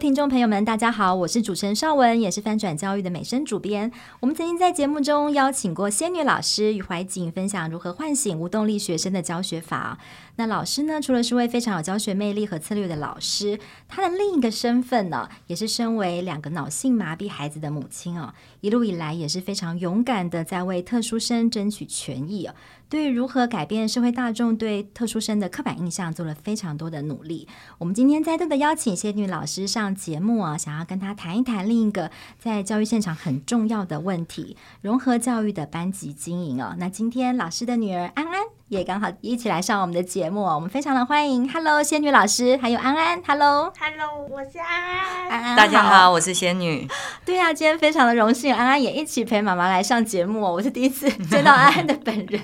听众朋友们，大家好，我是主持人邵文，也是翻转教育的美声主编。我们曾经在节目中邀请过仙女老师与怀瑾分享如何唤醒无动力学生的教学法。那老师呢，除了是位非常有教学魅力和策略的老师，他的另一个身份呢，也是身为两个脑性麻痹孩子的母亲哦。一路以来也是非常勇敢的在为特殊生争取权益哦。对于如何改变社会大众对特殊生的刻板印象，做了非常多的努力。我们今天再度的邀请仙女老师上节目啊，想要跟她谈一谈另一个在教育现场很重要的问题——融合教育的班级经营哦。那今天老师的女儿安安。也刚好一起来上我们的节目，我们非常的欢迎。Hello，仙女老师，还有安安。Hello，Hello，我是安安。安安，大家好，我是仙女。对呀、啊，今天非常的荣幸，安安也一起陪妈妈来上节目。我是第一次见到安安的本人，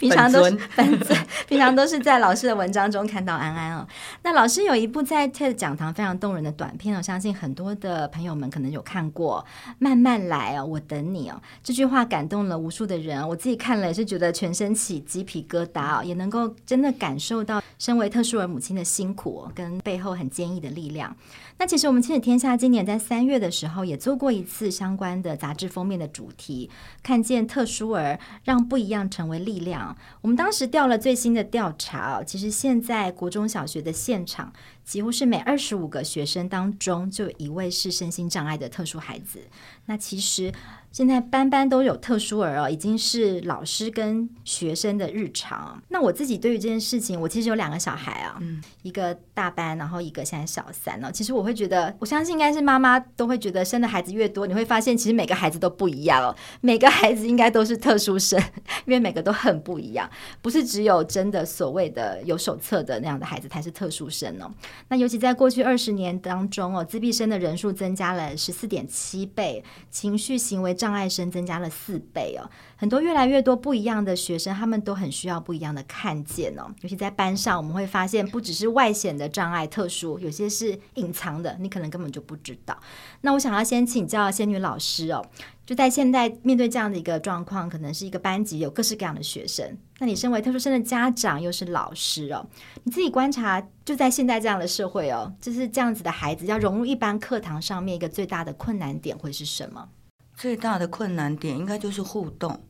平常都是本尊，平常都是在老师的文章中看到安安哦。那老师有一部在 TED 讲堂非常动人的短片，我相信很多的朋友们可能有看过。慢慢来哦，我等你哦。这句话感动了无数的人，我自己看了也是觉得全身起鸡皮疙达也能够真的感受到身为特殊儿母亲的辛苦跟背后很坚毅的力量。那其实我们亲子天下今年在三月的时候也做过一次相关的杂志封面的主题，看见特殊儿让不一样成为力量。我们当时调了最新的调查，其实现在国中小学的现场几乎是每二十五个学生当中就有一位是身心障碍的特殊孩子。那其实。现在班班都有特殊儿哦，已经是老师跟学生的日常。那我自己对于这件事情，我其实有两个小孩啊，嗯，一个大班，然后一个现在小三哦。其实我会觉得，我相信应该是妈妈都会觉得，生的孩子越多，你会发现其实每个孩子都不一样哦，每个孩子应该都是特殊生，因为每个都很不一样，不是只有真的所谓的有手册的那样的孩子才是特殊生哦。那尤其在过去二十年当中哦，自闭生的人数增加了十四点七倍，情绪行为障碍生增加了四倍哦，很多越来越多不一样的学生，他们都很需要不一样的看见哦。尤其在班上，我们会发现不只是外显的障碍特殊，有些是隐藏的，你可能根本就不知道。那我想要先请教仙女老师哦，就在现在面对这样的一个状况，可能是一个班级有各式各样的学生，那你身为特殊生的家长又是老师哦，你自己观察，就在现在这样的社会哦，就是这样子的孩子要融入一般课堂上面，一个最大的困难点会是什么？最大的困难点应该就是互动，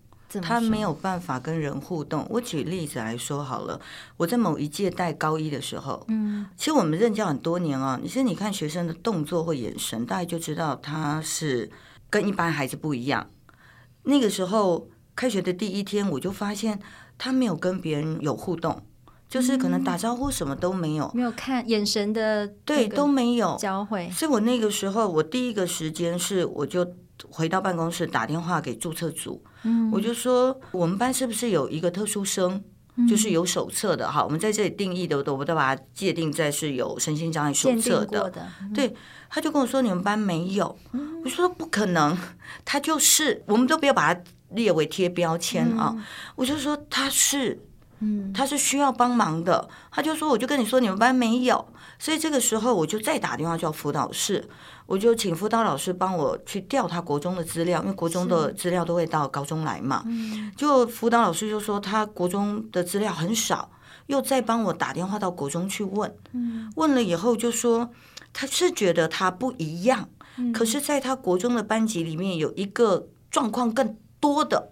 他没有办法跟人互动。我举例子来说好了，我在某一届带高一的时候，嗯，其实我们任教很多年啊，其实你看学生的动作或眼神，大概就知道他是跟一般孩子不一样。那个时候开学的第一天，我就发现他没有跟别人有互动，就是可能打招呼什么都没有，没有看眼神的，对，都没有交汇。所以我那个时候，我第一个时间是我就。回到办公室打电话给注册组，嗯，我就说我们班是不是有一个特殊生，就是有手册的。哈？我们在这里定义的，我都把它界定在是有身心障碍手册的。对，他就跟我说你们班没有，我说不可能，他就是，我们都不要把它列为贴标签啊。我就说他是，嗯，他是需要帮忙的。他就说我就跟你说你们班没有，所以这个时候我就再打电话叫辅导室。我就请辅导老师帮我去调他国中的资料，因为国中的资料都会到高中来嘛。就辅导老师就说他国中的资料很少，又再帮我打电话到国中去问。问了以后就说他是觉得他不一样，可是在他国中的班级里面有一个状况更多的，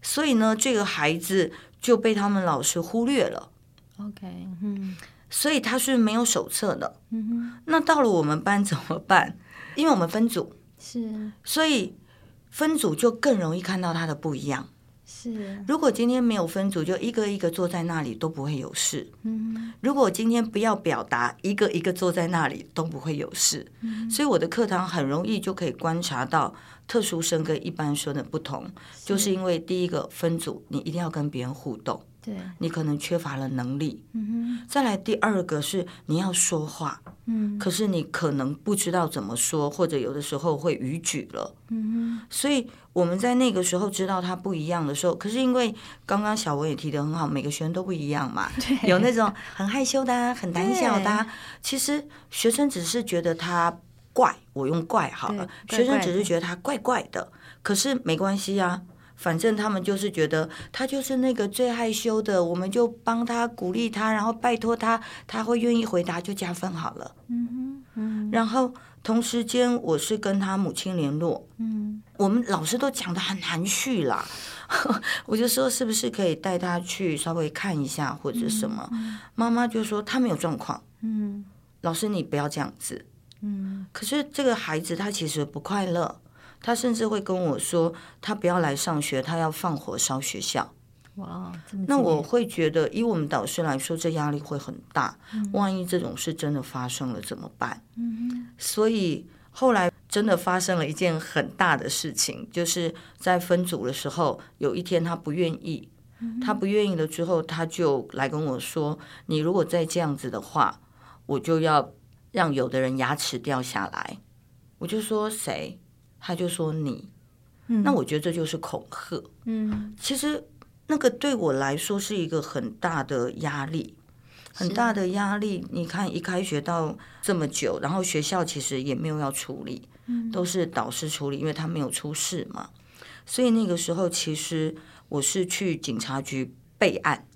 所以呢，这个孩子就被他们老师忽略了。OK，嗯。所以他是没有手册的，嗯哼。那到了我们班怎么办？因为我们分组，是，所以分组就更容易看到他的不一样。是，如果今天没有分组，就一个一个坐在那里都不会有事。嗯。如果今天不要表达，一个一个坐在那里都不会有事。嗯。所以我的课堂很容易就可以观察到特殊生跟一般生的不同，是。就是因为第一个分组，你一定要跟别人互动。对，你可能缺乏了能力。嗯哼，再来第二个是你要说话，嗯，可是你可能不知道怎么说，或者有的时候会逾矩了。嗯哼，所以我们在那个时候知道他不一样的时候，可是因为刚刚小文也提得很好，每个学生都不一样嘛，对，有那种很害羞的啊，很胆小的啊，其实学生只是觉得他怪，我用怪好了，怪怪学生只是觉得他怪怪的，可是没关系啊。反正他们就是觉得他就是那个最害羞的，我们就帮他鼓励他，然后拜托他，他会愿意回答就加分好了。嗯哼，嗯。然后同时间我是跟他母亲联络，嗯，我们老师都讲的很含蓄啦，我就说是不是可以带他去稍微看一下或者什么？妈妈就说他没有状况。嗯，老师你不要这样子。嗯，可是这个孩子他其实不快乐。他甚至会跟我说，他不要来上学，他要放火烧学校。哇，那我会觉得，以我们导师来说，这压力会很大。嗯、万一这种事真的发生了怎么办？嗯、所以后来真的发生了一件很大的事情，就是在分组的时候，有一天他不愿意，嗯、他不愿意了之后，他就来跟我说：“你如果再这样子的话，我就要让有的人牙齿掉下来。”我就说谁？他就说你，嗯那我觉得这就是恐吓。嗯，其实那个对我来说是一个很大的压力，很大的压力。你看，一开学到这么久，然后学校其实也没有要处理，都是导师处理，因为他没有出事嘛。所以那个时候，其实我是去警察局备案，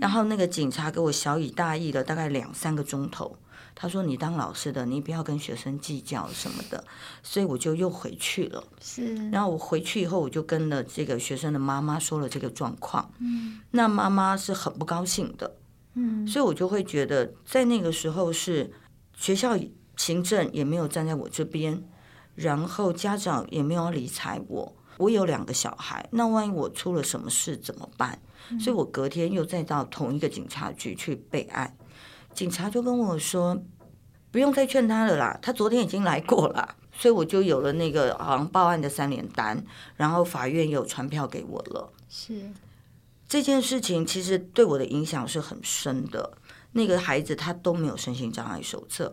然后那个警察给我小以大意了大概两三个钟头。他说：“你当老师的，你不要跟学生计较什么的。”所以我就又回去了。是。然后我回去以后，我就跟了这个学生的妈妈说了这个状况。嗯。那妈妈是很不高兴的。嗯。所以我就会觉得，在那个时候是学校行政也没有站在我这边，然后家长也没有理睬我。我有两个小孩，那万一我出了什么事怎么办？所以我隔天又再到同一个警察局去备案。警察就跟我说，不用再劝他了啦，他昨天已经来过了，所以我就有了那个好像报案的三联单，然后法院有传票给我了。是这件事情其实对我的影响是很深的。那个孩子他都没有身心障碍手册，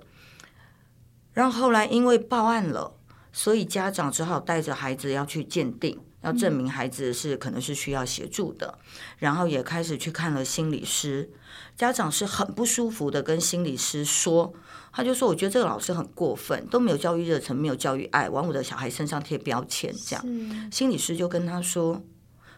然后后来因为报案了，所以家长只好带着孩子要去鉴定。要证明孩子是可能是需要协助的，然后也开始去看了心理师。家长是很不舒服的，跟心理师说，他就说：“我觉得这个老师很过分，都没有教育热忱，没有教育爱，往我的小孩身上贴标签。”这样，心理师就跟他说：“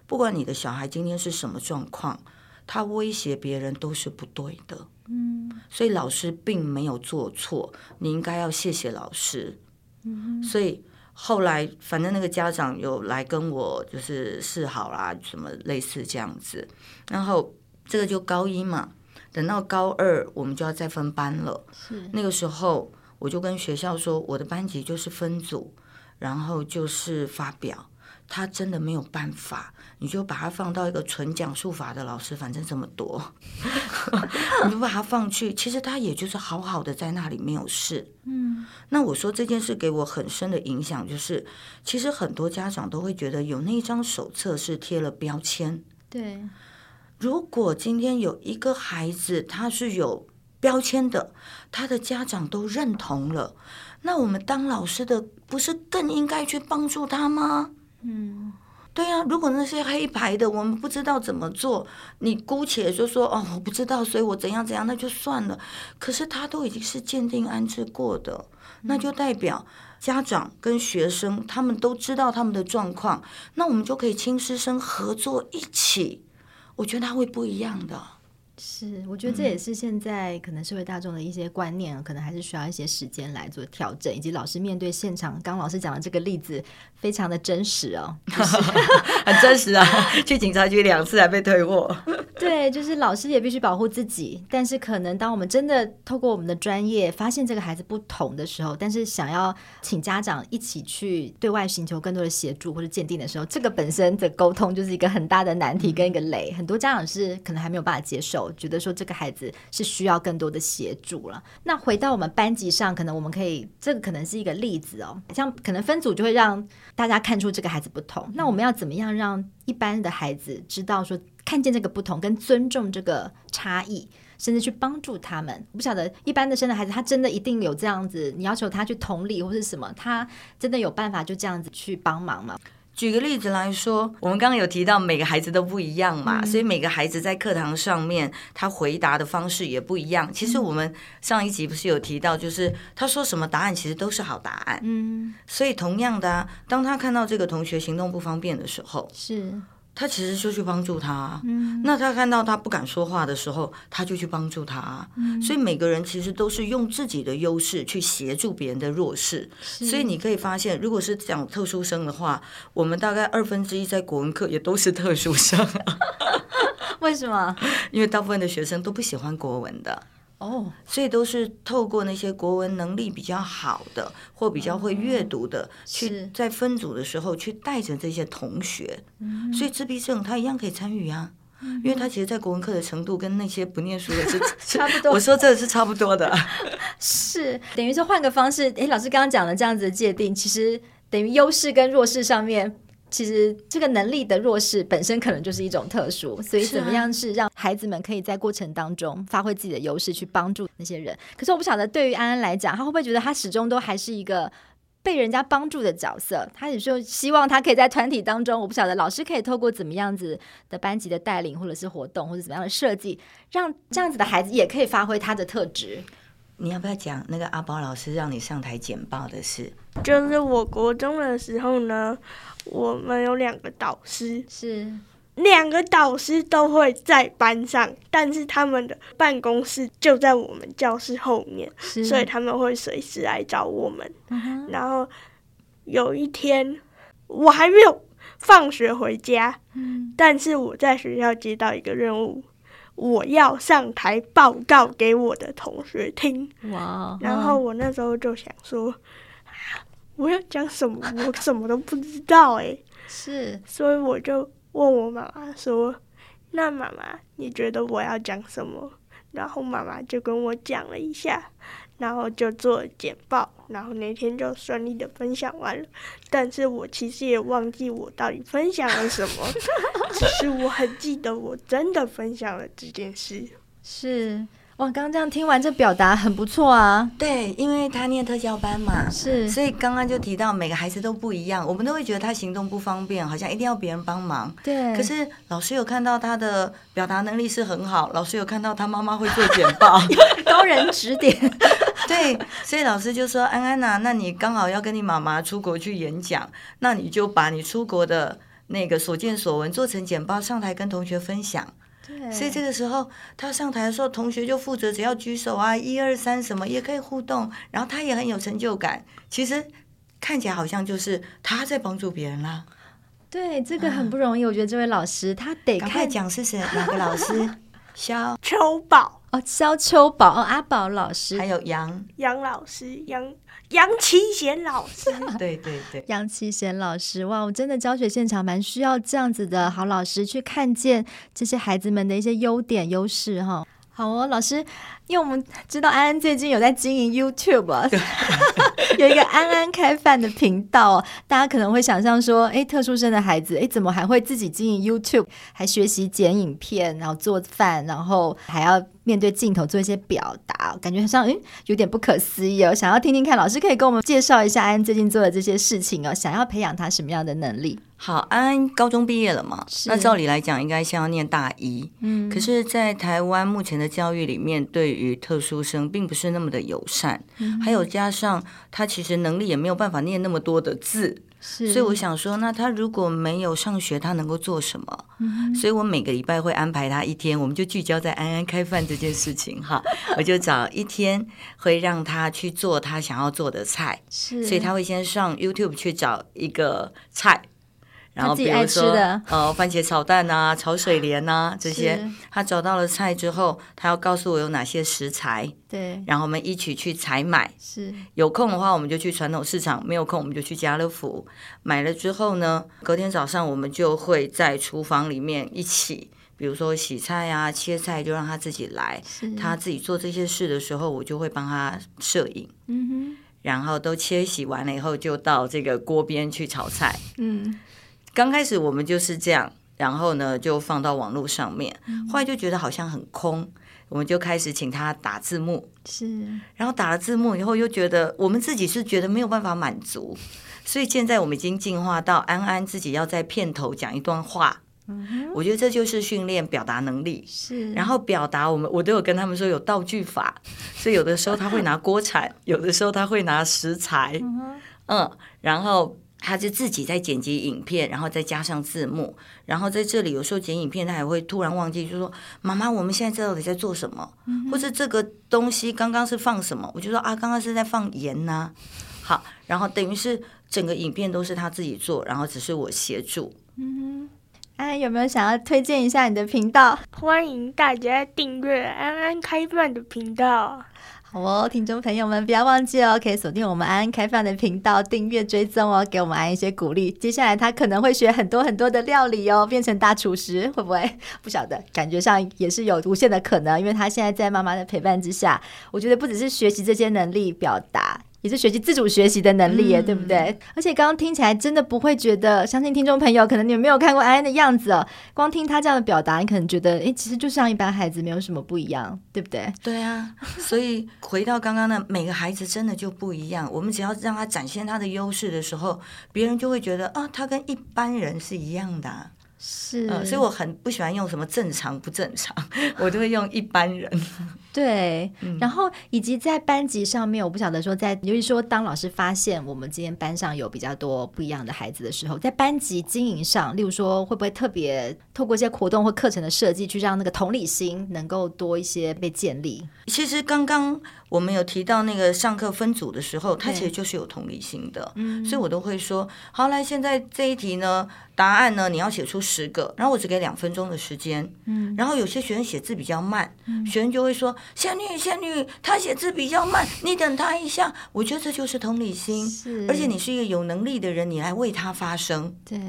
不管你的小孩今天是什么状况，他威胁别人都是不对的。嗯，所以老师并没有做错，你应该要谢谢老师。嗯，所以。”后来，反正那个家长有来跟我就是示好啦，什么类似这样子。然后这个就高一嘛，等到高二我们就要再分班了。是那个时候，我就跟学校说，我的班级就是分组，然后就是发表。他真的没有办法，你就把他放到一个纯讲述法的老师，反正这么多，你就把他放去。其实他也就是好好的在那里没有事。嗯，那我说这件事给我很深的影响，就是其实很多家长都会觉得有那一张手册是贴了标签。对，如果今天有一个孩子他是有标签的，他的家长都认同了，那我们当老师的不是更应该去帮助他吗？嗯，对呀、啊，如果那些黑牌的，我们不知道怎么做，你姑且就说哦，我不知道，所以我怎样怎样，那就算了。可是他都已经是鉴定安置过的，那就代表家长跟学生他们都知道他们的状况，那我们就可以亲师生合作一起，我觉得他会不一样的。是，我觉得这也是现在可能社会大众的一些观念，嗯、可能还是需要一些时间来做调整，以及老师面对现场，刚刚老师讲的这个例子非常的真实哦，就是、很真实啊，去警察局两次还被退货。对，就是老师也必须保护自己，但是可能当我们真的透过我们的专业发现这个孩子不同的时候，但是想要请家长一起去对外寻求更多的协助或者鉴定的时候，这个本身的沟通就是一个很大的难题跟一个雷，嗯、很多家长是可能还没有办法接受。觉得说这个孩子是需要更多的协助了。那回到我们班级上，可能我们可以，这个可能是一个例子哦。像可能分组就会让大家看出这个孩子不同。那我们要怎么样让一般的孩子知道说看见这个不同，跟尊重这个差异，甚至去帮助他们。我不晓得一般的生的孩子，他真的一定有这样子，你要求他去同理或是什么，他真的有办法就这样子去帮忙吗？举个例子来说，我们刚刚有提到每个孩子都不一样嘛，嗯、所以每个孩子在课堂上面他回答的方式也不一样。其实我们上一集不是有提到，就是他说什么答案其实都是好答案。嗯，所以同样的啊，当他看到这个同学行动不方便的时候，是。他其实就去帮助他，嗯，那他看到他不敢说话的时候，他就去帮助他，嗯，所以每个人其实都是用自己的优势去协助别人的弱势，所以你可以发现，如果是讲特殊生的话，我们大概二分之一在国文课也都是特殊生，为什么？因为大部分的学生都不喜欢国文的。哦，oh, 所以都是透过那些国文能力比较好的或比较会阅读的，嗯、去在分组的时候去带着这些同学。嗯、所以自闭症他一样可以参与啊，嗯、因为他其实，在国文课的程度跟那些不念书的是 差不多。我说这是差不多的，是等于说换个方式。诶，老师刚刚讲了这样子的界定，其实等于优势跟弱势上面。其实这个能力的弱势本身可能就是一种特殊，所以怎么样是让孩子们可以在过程当中发挥自己的优势去帮助那些人？可是我不晓得对于安安来讲，他会不会觉得他始终都还是一个被人家帮助的角色？他也说希望他可以在团体当中，我不晓得老师可以透过怎么样子的班级的带领，或者是活动，或者怎么样的设计，让这样子的孩子也可以发挥他的特质。你要不要讲那个阿宝老师让你上台简报的事？就是我国中的时候呢，我们有两个导师，是两个导师都会在班上，但是他们的办公室就在我们教室后面，所以他们会随时来找我们。嗯、然后有一天，我还没有放学回家，嗯、但是我在学校接到一个任务。我要上台报告给我的同学听。哇！然后我那时候就想说，我要讲什么？我什么都不知道哎。是。所以我就问我妈妈说：“那妈妈，你觉得我要讲什么？”然后妈妈就跟我讲了一下。然后就做简报，然后那天就顺利的分享完了。但是我其实也忘记我到底分享了什么，只是我很记得我真的分享了这件事。是。哇，刚刚这样听完，这表达很不错啊。对，因为他念特教班嘛，是，所以刚刚就提到每个孩子都不一样，我们都会觉得他行动不方便，好像一定要别人帮忙。对。可是老师有看到他的表达能力是很好，老师有看到他妈妈会做简报，高人指点。对，所以老师就说：“安安呐、啊，那你刚好要跟你妈妈出国去演讲，那你就把你出国的那个所见所闻做成简报上台跟同学分享。”对所以这个时候，他上台的时候，同学就负责只要举手啊，一二三什么也可以互动，然后他也很有成就感。其实看起来好像就是他在帮助别人啦。对，这个很不容易。嗯、我觉得这位老师他得看讲是谁，哪个老师？肖秋宝哦，肖秋宝哦，阿宝老师，还有杨杨老师杨。杨奇贤老师，对对对，杨奇贤老师，哇，我真的教学现场蛮需要这样子的好老师去看见这些孩子们的一些优点优势哈。好哦，老师，因为我们知道安安最近有在经营 YouTube，有一个安安开饭的频道，大家可能会想象说，哎，特殊生的孩子，哎，怎么还会自己经营 YouTube，还学习剪影片，然后做饭，然后还要。面对镜头做一些表达，感觉好像诶有点不可思议哦。想要听听看，老师可以跟我们介绍一下安安最近做的这些事情哦。想要培养他什么样的能力？好，安安高中毕业了嘛？那照理来讲，应该先要念大一。嗯，可是，在台湾目前的教育里面，对于特殊生并不是那么的友善，嗯、还有加上他其实能力也没有办法念那么多的字。是所以我想说，那他如果没有上学，他能够做什么？嗯、所以我每个礼拜会安排他一天，我们就聚焦在安安开饭这件事情哈。我就找一天会让他去做他想要做的菜，是所以他会先上 YouTube 去找一个菜。然后比如说，呃，番茄炒蛋啊，炒水莲啊，这些，他找到了菜之后，他要告诉我有哪些食材，对，然后我们一起去采买。是，有空的话我们就去传统市场，没有空我们就去家乐福买了之后呢，隔天早上我们就会在厨房里面一起，比如说洗菜啊、切菜，就让他自己来。他自己做这些事的时候，我就会帮他摄影。嗯哼，然后都切洗完了以后，就到这个锅边去炒菜。嗯。刚开始我们就是这样，然后呢就放到网络上面。后来就觉得好像很空，我们就开始请他打字幕。是，然后打了字幕以后，又觉得我们自己是觉得没有办法满足，所以现在我们已经进化到安安自己要在片头讲一段话。我觉得这就是训练表达能力，是。然后表达我们，我都有跟他们说有道具法，所以有的时候他会拿锅铲，有的时候他会拿食材，嗯，然后他就自己在剪辑影片，然后再加上字幕，然后在这里有时候剪影片，他还会突然忘记，就说妈妈，我们现在到底在做什么？或者这个东西刚刚是放什么？我就说啊，刚刚是在放盐呐。好，然后等于是整个影片都是他自己做，然后只是我协助。嗯安有没有想要推荐一下你的频道？欢迎大家订阅安安开饭的频道。好哦，听众朋友们不要忘记哦，可以锁定我们安安开放的频道，订阅追踪哦，给我们安一些鼓励。接下来他可能会学很多很多的料理哦，变成大厨师，会不会？不晓得，感觉上也是有无限的可能，因为他现在在妈妈的陪伴之下，我觉得不只是学习这些能力表达。也是学习自主学习的能力耶，嗯、对不对？而且刚刚听起来真的不会觉得，相信听众朋友可能你们没有看过安安的样子哦，光听他这样的表达，你可能觉得，哎，其实就像一般孩子，没有什么不一样，对不对？对啊，所以回到刚刚的，每个孩子真的就不一样。我们只要让他展现他的优势的时候，别人就会觉得啊，他跟一般人是一样的。是、呃，所以我很不喜欢用什么正常不正常，我都会用一般人。对，嗯、然后以及在班级上面，我不晓得说在，尤其说当老师发现我们今天班上有比较多不一样的孩子的时候，在班级经营上，例如说会不会特别透过一些活动或课程的设计，去让那个同理心能够多一些被建立？其实刚刚。我们有提到那个上课分组的时候，他其实就是有同理心的，嗯，所以我都会说，好，来，现在这一题呢，答案呢，你要写出十个，然后我只给两分钟的时间，嗯，然后有些学生写字比较慢，嗯，学生就会说，仙女仙女，他写字比较慢，你等他一下，我觉得这就是同理心，是，而且你是一个有能力的人，你来为他发声，对，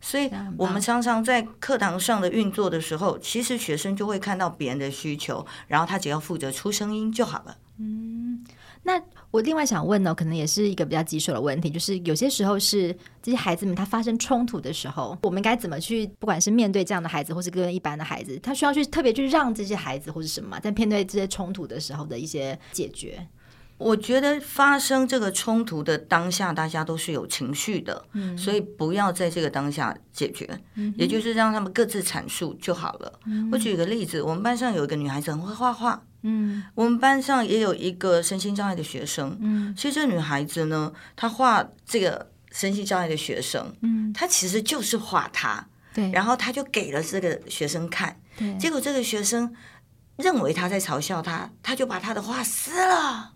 所以我们常常在课堂上的运作的时候，其实学生就会看到别人的需求，然后他只要负责出声音就好了。嗯，那我另外想问呢，可能也是一个比较棘手的问题，就是有些时候是这些孩子们他发生冲突的时候，我们该怎么去，不管是面对这样的孩子，或是跟一般的孩子，他需要去特别去让这些孩子，或是什么，在面对这些冲突的时候的一些解决。我觉得发生这个冲突的当下，大家都是有情绪的，嗯，所以不要在这个当下解决，嗯，也就是让他们各自阐述就好了。嗯，我举个例子，我们班上有一个女孩子很会画画。嗯，我们班上也有一个身心障碍的学生。嗯，其实这女孩子呢，她画这个身心障碍的学生，嗯，她其实就是画他。对，然后她就给了这个学生看。对，结果这个学生认为他在嘲笑他，他就把他的画撕了。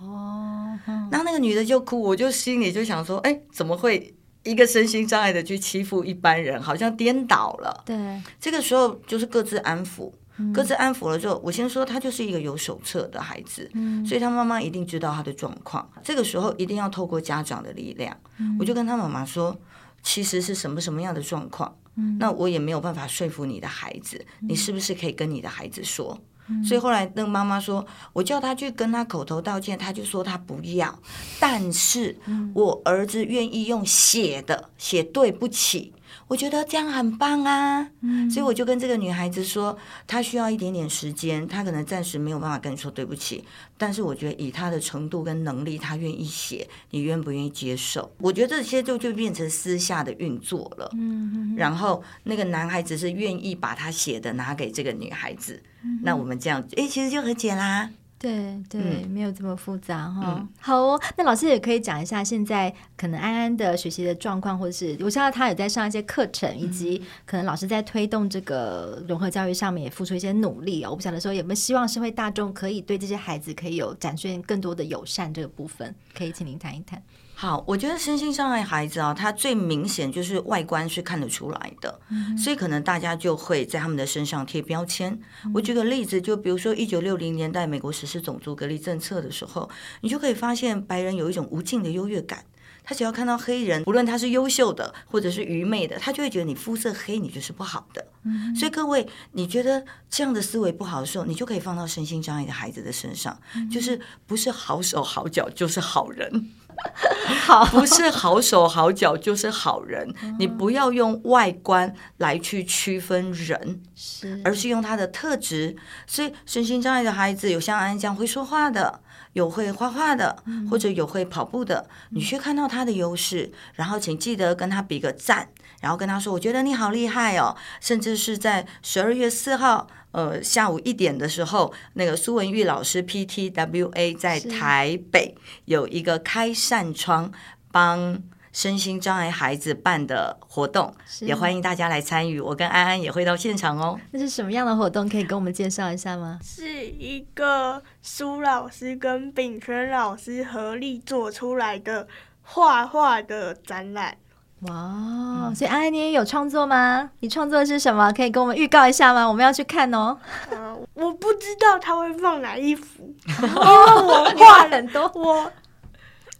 哦，然后那个女的就哭，我就心里就想说，哎，怎么会一个身心障碍的去欺负一般人，好像颠倒了。对，这个时候就是各自安抚。各自安抚了之后，我先说他就是一个有手册的孩子，嗯，所以他妈妈一定知道他的状况。这个时候一定要透过家长的力量，嗯，我就跟他妈妈说，其实是什么什么样的状况，嗯，那我也没有办法说服你的孩子，你是不是可以跟你的孩子说？嗯，所以后来那个妈妈说，我叫他去跟他口头道歉，他就说他不要，但是我儿子愿意用写的写对不起。我觉得这样很棒啊，嗯，所以我就跟这个女孩子说，她需要一点点时间，她可能暂时没有办法跟你说对不起，但是我觉得以她的程度跟能力，她愿意写，你愿不愿意接受？我觉得这些就就变成私下的运作了，嗯，然后那个男孩子是愿意把他写的拿给这个女孩子，嗯，那我们这样，哎，其实就和解啦。对对，嗯、没有这么复杂哈。嗯、好哦，那老师也可以讲一下现在可能安安的学习的状况，或者是我知道他有在上一些课程，嗯、以及可能老师在推动这个融合教育上面也付出一些努力哦。我不晓得说有没有希望社会大众可以对这些孩子可以有展现更多的友善这个部分，可以请您谈一谈。好，我觉得身心障碍孩子啊，他最明显就是外观是看得出来的，嗯、所以可能大家就会在他们的身上贴标签。嗯、我举个例子，就比如说一九六零年代美国实施种族隔离政策的时候，你就可以发现白人有一种无尽的优越感，他只要看到黑人，无论他是优秀的或者是愚昧的，他就会觉得你肤色黑，你就是不好的。嗯、所以各位，你觉得这样的思维不好的时候，你就可以放到身心障碍的孩子的身上，嗯、就是不是好手好脚就是好人。好，不是好手好脚就是好人。嗯、你不要用外观来去区分人，是，而是用他的特质。所以身心障碍的孩子有像安安这样会说话的，有会画画的，嗯、或者有会跑步的，你去看到他的优势，然后请记得跟他比个赞，然后跟他说：“我觉得你好厉害哦。”甚至是在十二月四号。呃，下午一点的时候，那个苏文玉老师 PTWA 在台北有一个开扇窗帮身心障碍孩子办的活动，也欢迎大家来参与。我跟安安也会到现场哦。那是什么样的活动？可以跟我们介绍一下吗？是一个苏老师跟炳权老师合力做出来的画画的展览。哇，所以安安你也有创作吗？你创作的是什么？可以跟我们预告一下吗？我们要去看哦。呃，我不知道他会放哪一幅，因为我画很多。我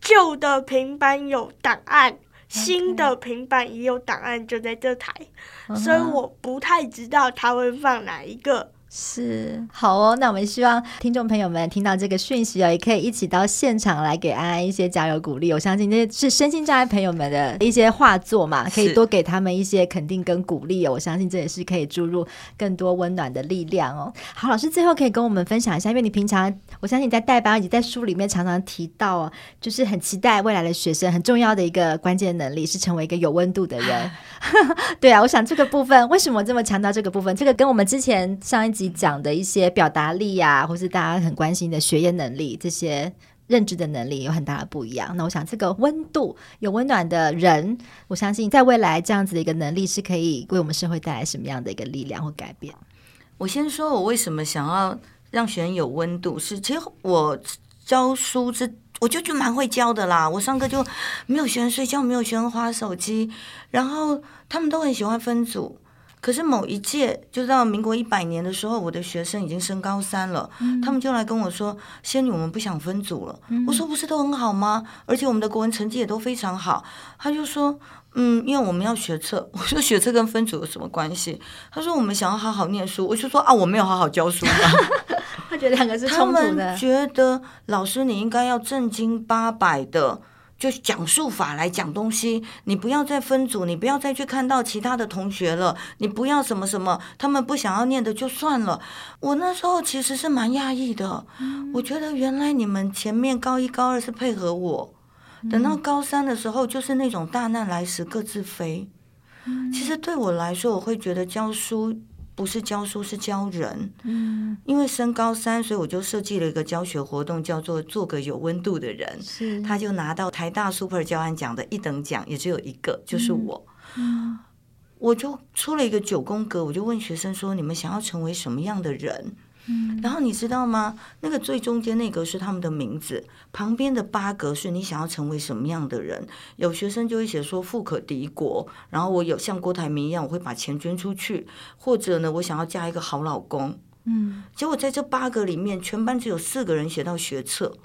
旧的平板有档案，新的平板也有档案，就在这台.所以我不太知道他会放哪一个。是好哦，那我们希望听众朋友们听到这个讯息哦，也可以一起到现场来给安安一些加油鼓励。我相信这些是身心障碍朋友们的一些画作嘛，可以多给他们一些肯定跟鼓励哦。我相信这也是可以注入更多温暖的力量哦。好，老师最后可以跟我们分享一下，因为你平常我相信你在带班，以及在书里面常常提到哦，就是很期待未来的学生很重要的一个关键能力是成为一个有温度的人。对啊，我想这个部分为什么这么强调这个部分？这个跟我们之前上一集。讲的一些表达力呀、啊，或是大家很关心的学业能力，这些认知的能力有很大的不一样。那我想，这个温度有温暖的人，我相信在未来这样子的一个能力是可以为我们社会带来什么样的一个力量或改变。我先说，我为什么想要让学生有温度，是其实我教书是，我就就蛮会教的啦。我上课就没有学生睡觉，没有学生花手机，然后他们都很喜欢分组。可是某一届，就到民国一百年的时候，我的学生已经升高三了，嗯、他们就来跟我说：“仙女，我们不想分组了。嗯”我说：“不是都很好吗？而且我们的国文成绩也都非常好。”他就说：“嗯，因为我们要学测。”我说：“学测跟分组有什么关系？”他说：“我们想要好好念书。”我就说：“啊，我没有好好教书。”他觉得两个是冲突的。他们觉得老师你应该要正经八百的。就讲述法来讲东西，你不要再分组，你不要再去看到其他的同学了，你不要什么什么，他们不想要念的就算了。我那时候其实是蛮讶异的，我觉得原来你们前面高一高二是配合我，等到高三的时候就是那种大难来时各自飞。其实对我来说，我会觉得教书。不是教书，是教人。嗯，因为升高三，所以我就设计了一个教学活动，叫做“做个有温度的人”。是，他就拿到台大 Super 教案奖的一等奖，也只有一个，就是我。嗯，我就出了一个九宫格，我就问学生说：“你们想要成为什么样的人？”嗯，然后你知道吗？那个最中间那格是他们的名字，旁边的八格是你想要成为什么样的人。有学生就会写说富可敌国，然后我有像郭台铭一样，我会把钱捐出去，或者呢，我想要嫁一个好老公。嗯，结果在这八个里面，全班只有四个人写到学测，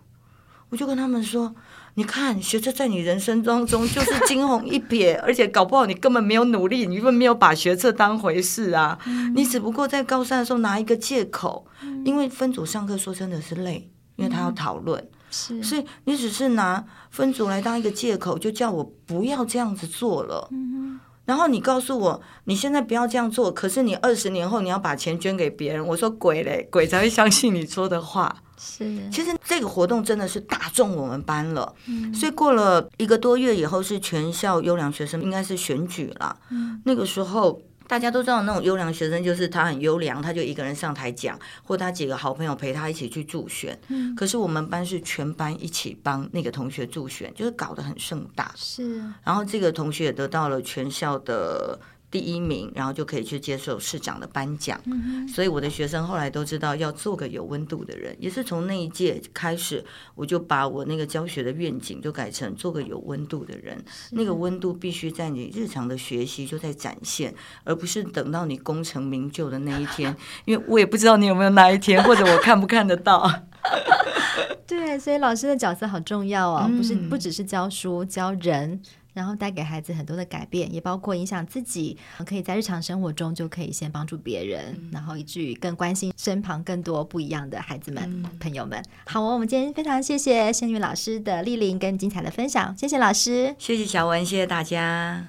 我就跟他们说。你看，学测在你人生当中就是惊鸿一瞥，而且搞不好你根本没有努力，你根本没有把学测当回事啊！嗯、你只不过在高三的时候拿一个借口，嗯、因为分组上课说真的是累，因为他要讨论，是，所以你只是拿分组来当一个借口，就叫我不要这样子做了。嗯、然后你告诉我，你现在不要这样做，可是你二十年后你要把钱捐给别人，我说鬼嘞，鬼才会相信你说的话。是，其实这个活动真的是打中我们班了，嗯、所以过了一个多月以后，是全校优良学生，应该是选举了。嗯、那个时候大家都知道，那种优良学生就是他很优良，他就一个人上台讲，或他几个好朋友陪他一起去助选。嗯、可是我们班是全班一起帮那个同学助选，就是搞得很盛大。是，然后这个同学也得到了全校的。第一名，然后就可以去接受市长的颁奖。嗯、所以我的学生后来都知道要做个有温度的人，也是从那一届开始，我就把我那个教学的愿景就改成做个有温度的人。那个温度必须在你日常的学习就在展现，而不是等到你功成名就的那一天。因为我也不知道你有没有那一天，或者我看不看得到。对，所以老师的角色好重要哦，不是不只是教书教人。然后带给孩子很多的改变，也包括影响自己，可以在日常生活中就可以先帮助别人，嗯、然后以至于更关心身旁更多不一样的孩子们、嗯、朋友们。好，我们今天非常谢谢仙女老师的莅临跟精彩的分享，谢谢老师，谢谢小文，谢谢大家。